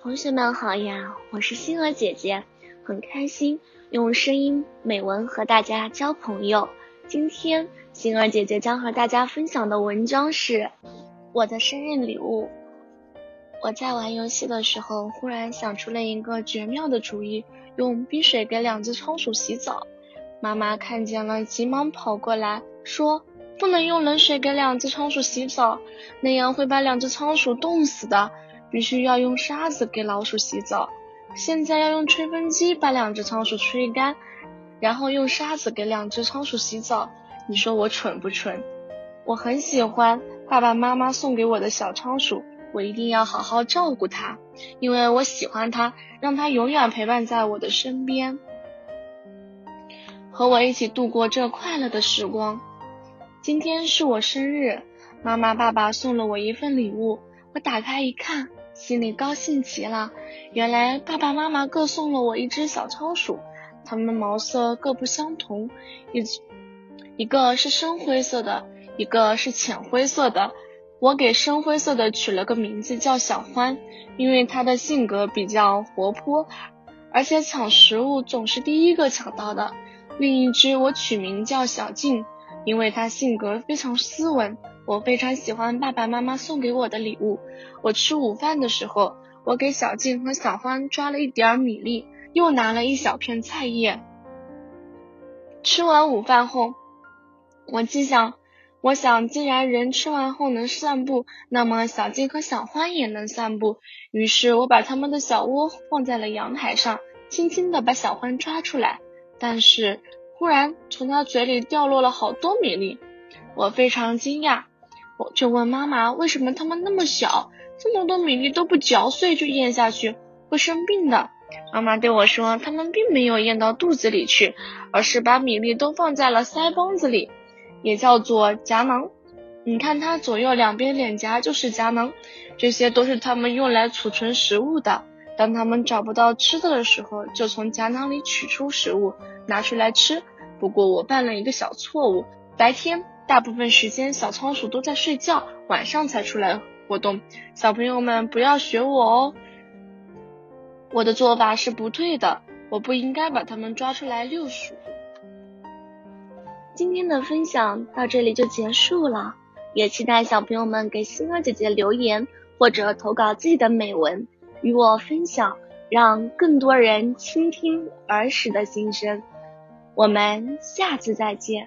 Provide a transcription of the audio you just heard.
同学们好呀，我是星儿姐姐，很开心用声音美文和大家交朋友。今天星儿姐姐将和大家分享的文章是我的生日礼物。我在玩游戏的时候，忽然想出了一个绝妙的主意，用冰水给两只仓鼠洗澡。妈妈看见了，急忙跑过来，说：“不能用冷水给两只仓鼠洗澡，那样会把两只仓鼠冻死的。必须要用沙子给老鼠洗澡。现在要用吹风机把两只仓鼠吹干，然后用沙子给两只仓鼠洗澡。你说我蠢不蠢？我很喜欢爸爸妈妈送给我的小仓鼠，我一定要好好照顾它，因为我喜欢它，让它永远陪伴在我的身边。”和我一起度过这快乐的时光。今天是我生日，妈妈、爸爸送了我一份礼物。我打开一看，心里高兴极了。原来爸爸妈妈各送了我一只小仓鼠，它们毛色各不相同，一一个是深灰色的，一个是浅灰色的。我给深灰色的取了个名字叫小欢，因为它的性格比较活泼，而且抢食物总是第一个抢到的。另一只我取名叫小静，因为它性格非常斯文。我非常喜欢爸爸妈妈送给我的礼物。我吃午饭的时候，我给小静和小欢抓了一点米粒，又拿了一小片菜叶。吃完午饭后，我既想，我想既然人吃完后能散步，那么小静和小欢也能散步。于是我把他们的小窝放在了阳台上，轻轻地把小欢抓出来。但是忽然从他嘴里掉落了好多米粒，我非常惊讶，我就问妈妈为什么它们那么小，这么多米粒都不嚼碎就咽下去，会生病的。妈妈对我说，它们并没有咽到肚子里去，而是把米粒都放在了腮帮子里，也叫做颊囊。你看它左右两边脸颊就是颊囊，这些都是它们用来储存食物的。当他们找不到吃的的时候，就从夹囊里取出食物拿出来吃。不过我犯了一个小错误，白天大部分时间小仓鼠都在睡觉，晚上才出来活动。小朋友们不要学我哦，我的做法是不对的，我不应该把它们抓出来遛鼠。今天的分享到这里就结束了，也期待小朋友们给星儿姐姐留言或者投稿自己的美文。与我分享，让更多人倾听儿时的心声。我们下次再见。